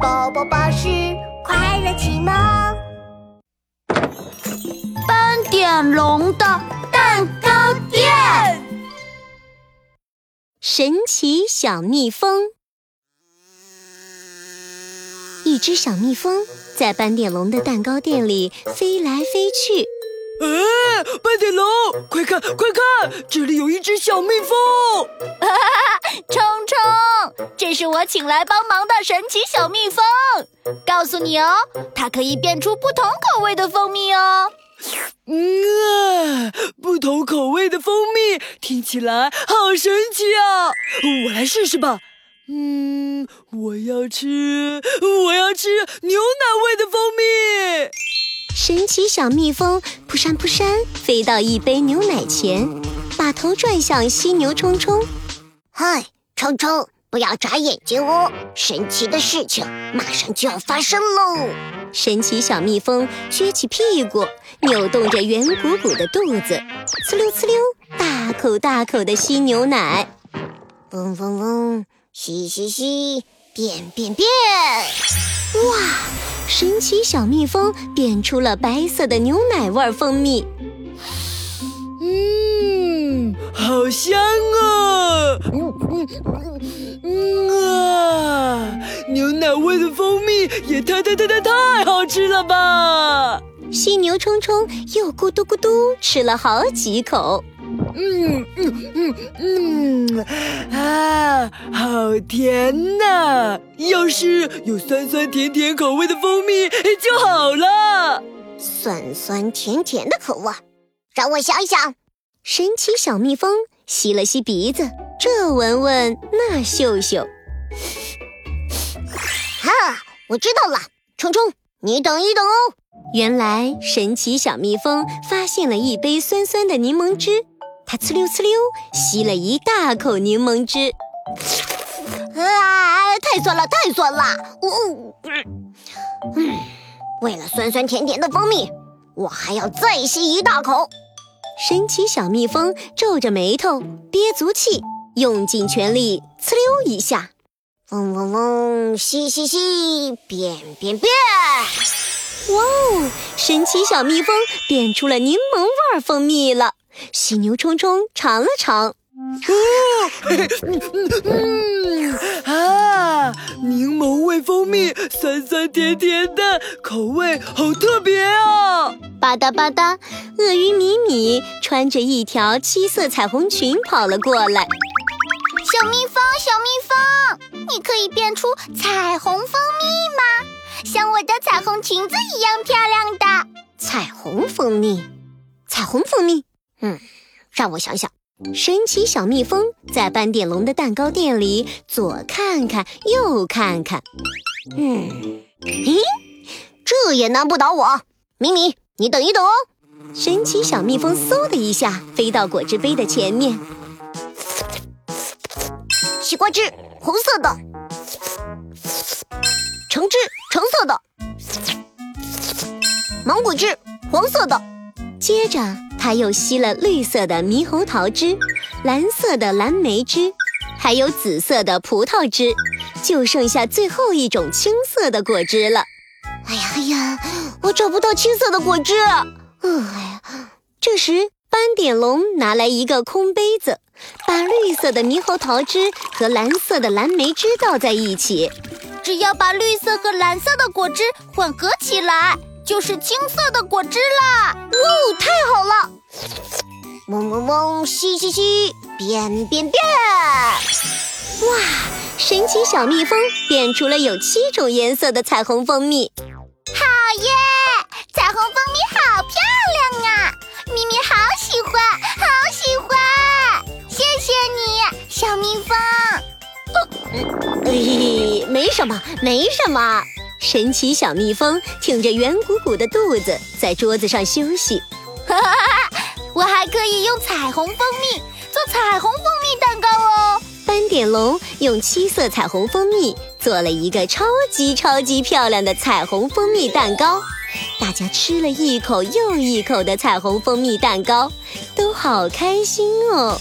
宝宝巴士快乐启蒙。斑点龙的蛋糕店，神奇小蜜蜂。一只小蜜蜂在斑点龙的蛋糕店里飞来飞去。哎，斑点龙，快看快看，这里有一只小蜜蜂！哈哈，冲冲，这是我请来帮忙的神奇小蜜蜂。告诉你哦，它可以变出不同口味的蜂蜜哦。嗯啊，不同口味的蜂蜜听起来好神奇啊！我来试试吧。嗯，我要吃，我要吃牛奶味的蜂蜜。神奇小蜜蜂扑扇扑扇飞到一杯牛奶前，把头转向犀牛冲冲。嗨，冲冲，不要眨眼睛哦！神奇的事情马上就要发生喽！神奇小蜜蜂撅起屁股，扭动着圆鼓鼓的肚子，呲溜呲溜，大口大口的吸牛奶。嗡嗡嗡，吸吸吸，变变变！哇！神奇小蜜蜂变出了白色的牛奶味蜂蜜，嗯，好香嗯嗯嗯啊，牛奶味的蜂蜜也太太太太太好吃了吧！犀牛冲冲又咕嘟咕嘟吃了好几口。嗯嗯嗯嗯啊，好甜呐！要是有酸酸甜甜口味的蜂蜜就好了。酸酸甜甜的口味，让我想一想。神奇小蜜蜂吸了吸鼻子，这闻闻，那嗅嗅。哈，我知道了，冲冲，你等一等哦。原来神奇小蜜蜂发现了一杯酸酸的柠檬汁。它呲溜呲溜吸了一大口柠檬汁，啊，太酸了，太酸了！嗯嗯，为了酸酸甜甜的蜂蜜，我还要再吸一大口。神奇小蜜蜂皱着眉头，憋足气，用尽全力，呲溜一下，嗡嗡嗡，吸吸吸，变变变！哇哦，神奇小蜜蜂变出了柠檬味蜂蜜了。犀牛冲冲尝了尝，哦，嗯 啊，柠檬味蜂蜜，酸酸甜甜的，口味好特别啊！吧嗒吧嗒，鳄鱼米米穿着一条七色彩虹裙跑了过来。小蜜蜂，小蜜蜂，你可以变出彩虹蜂蜜吗？像我的彩虹裙子一样漂亮的彩虹蜂蜜，彩虹蜂蜜。嗯，让我想想。神奇小蜜蜂在斑点龙的蛋糕店里左看看右看看。嗯，咦，这也难不倒我。咪咪，你等一等哦。神奇小蜜蜂嗖的一下飞到果汁杯的前面。西瓜汁，红色的；橙汁，橙色的；芒果汁，黄色的。接着。他又吸了绿色的猕猴桃汁，蓝色的蓝莓汁，还有紫色的葡萄汁，就剩下最后一种青色的果汁了。哎呀哎呀，我找不到青色的果汁。哎呀，这时斑点龙拿来一个空杯子，把绿色的猕猴桃汁和蓝色的蓝莓汁倒在一起，只要把绿色和蓝色的果汁混合起来。就是青色的果汁啦！哇，太好了！嗡嗡嗡，吸吸吸，变变变！哇，神奇小蜜蜂变出了有七种颜色的彩虹蜂蜜！嘿嘿，没什么，没什么。神奇小蜜蜂挺着圆鼓鼓的肚子，在桌子上休息。哈哈哈！我还可以用彩虹蜂蜜做彩虹蜂蜜蛋糕哦。斑点龙用七色彩虹蜂蜜做了一个超级超级漂亮的彩虹蜂蜜蛋糕。大家吃了一口又一口的彩虹蜂蜜蛋糕，都好开心哦。